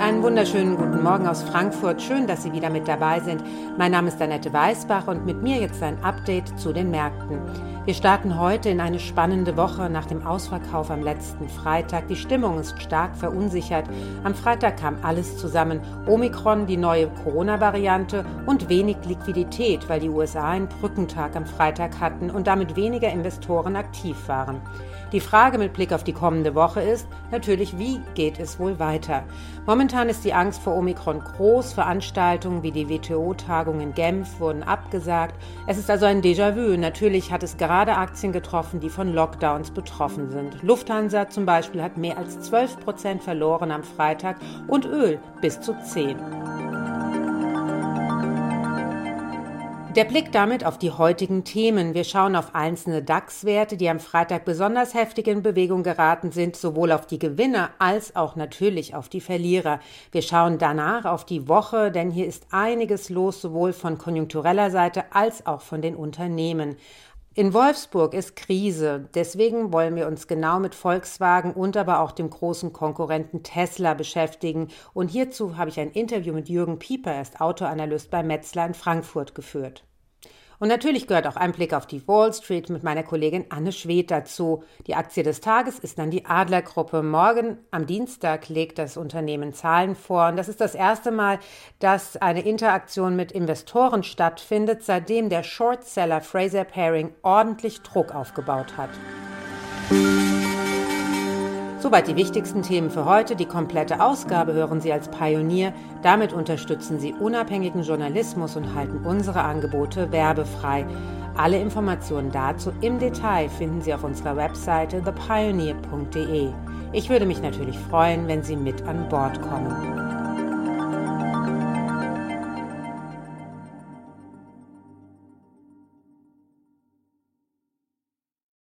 Einen wunderschönen guten Morgen aus Frankfurt. Schön, dass Sie wieder mit dabei sind. Mein Name ist Annette Weißbach und mit mir jetzt ein Update zu den Märkten. Wir starten heute in eine spannende Woche nach dem Ausverkauf am letzten Freitag. Die Stimmung ist stark verunsichert. Am Freitag kam alles zusammen. Omikron, die neue Corona-Variante und wenig Liquidität, weil die USA einen Brückentag am Freitag hatten und damit weniger Investoren aktiv waren. Die Frage mit Blick auf die kommende Woche ist natürlich, wie geht es wohl weiter? Momentan ist die Angst vor Omikron groß. Veranstaltungen wie die WTO-Tagung in Genf wurden abgesagt. Es ist also ein Déjà-vu. Natürlich hat es gerade Aktien getroffen, die von Lockdowns betroffen sind. Lufthansa zum Beispiel hat mehr als 12 Prozent verloren am Freitag und Öl bis zu 10. Der Blick damit auf die heutigen Themen. Wir schauen auf einzelne DAX-Werte, die am Freitag besonders heftig in Bewegung geraten sind, sowohl auf die Gewinner als auch natürlich auf die Verlierer. Wir schauen danach auf die Woche, denn hier ist einiges los, sowohl von konjunktureller Seite als auch von den Unternehmen. In Wolfsburg ist Krise. Deswegen wollen wir uns genau mit Volkswagen und aber auch dem großen Konkurrenten Tesla beschäftigen. Und hierzu habe ich ein Interview mit Jürgen Pieper, er ist Autoanalyst bei Metzler in Frankfurt, geführt. Und natürlich gehört auch ein Blick auf die Wall Street mit meiner Kollegin Anne Schwedt dazu. Die Aktie des Tages ist dann die Adlergruppe. Morgen am Dienstag legt das Unternehmen Zahlen vor. Und das ist das erste Mal, dass eine Interaktion mit Investoren stattfindet, seitdem der Shortseller Fraser Paring ordentlich Druck aufgebaut hat. Soweit die wichtigsten Themen für heute. Die komplette Ausgabe hören Sie als Pionier. Damit unterstützen Sie unabhängigen Journalismus und halten unsere Angebote werbefrei. Alle Informationen dazu im Detail finden Sie auf unserer Webseite thepioneer.de. Ich würde mich natürlich freuen, wenn Sie mit an Bord kommen.